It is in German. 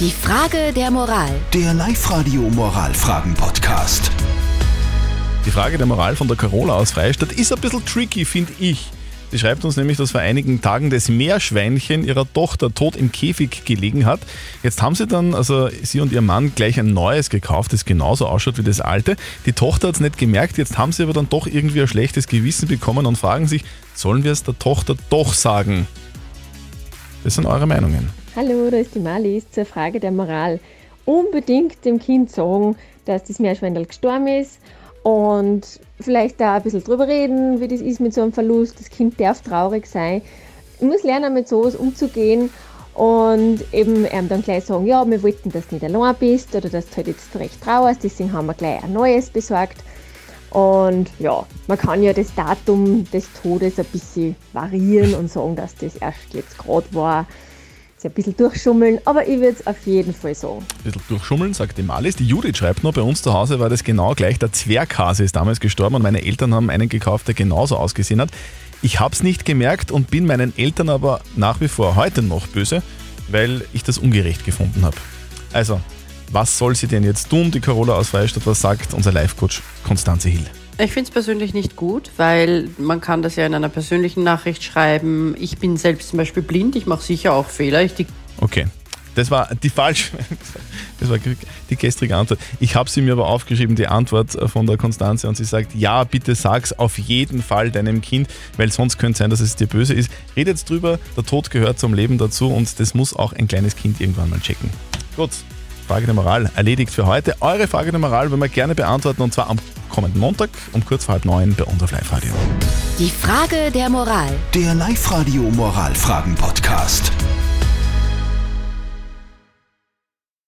Die Frage der Moral. Der Live-Radio Moralfragen-Podcast. Die Frage der Moral von der Carola aus Freistadt ist ein bisschen tricky, finde ich. Sie schreibt uns nämlich, dass vor einigen Tagen das Meerschweinchen ihrer Tochter tot im Käfig gelegen hat. Jetzt haben sie dann, also sie und ihr Mann, gleich ein neues gekauft, das genauso ausschaut wie das alte. Die Tochter hat es nicht gemerkt, jetzt haben sie aber dann doch irgendwie ein schlechtes Gewissen bekommen und fragen sich, sollen wir es der Tochter doch sagen? Das sind eure Meinungen. Hallo, da ist die Marlies zur Frage der Moral. Unbedingt dem Kind sagen, dass das Meerschweinel gestorben ist und vielleicht da ein bisschen drüber reden, wie das ist mit so einem Verlust. Das Kind darf traurig sein. Muss lernen, mit sowas umzugehen und eben ihm dann gleich sagen, ja, wir wollten, dass du nicht allein bist oder dass du halt jetzt recht trauerst, deswegen haben wir gleich ein neues besorgt. Und ja, man kann ja das Datum des Todes ein bisschen variieren und sagen, dass das erst jetzt gerade war ein bisschen durchschummeln, aber ich würde es auf jeden Fall sagen. Ein bisschen durchschummeln, sagt die Malis. Die Judith schreibt noch, bei uns zu Hause war das genau gleich. Der Zwerghase ist damals gestorben und meine Eltern haben einen gekauft, der genauso ausgesehen hat. Ich habe es nicht gemerkt und bin meinen Eltern aber nach wie vor heute noch böse, weil ich das ungerecht gefunden habe. Also, was soll sie denn jetzt tun? Die Carola aus Freistadt, was sagt unser Live-Coach Konstanze Hill? Ich finde es persönlich nicht gut, weil man kann das ja in einer persönlichen Nachricht schreiben. Ich bin selbst zum Beispiel blind, ich mache sicher auch Fehler. Okay, das war die falsche, das war die gestrige Antwort. Ich habe sie mir aber aufgeschrieben, die Antwort von der Konstanze, und sie sagt, ja, bitte sag's auf jeden Fall deinem Kind, weil sonst könnte sein, dass es dir böse ist. Redet drüber, der Tod gehört zum Leben dazu und das muss auch ein kleines Kind irgendwann mal checken. Gut, Frage der Moral erledigt für heute. Eure Frage der Moral wollen wir gerne beantworten und zwar am kommenden Montag um kurz vor halb neun bei uns auf Live-Radio. Die Frage der Moral. Der Live-Radio Moralfragen-Podcast.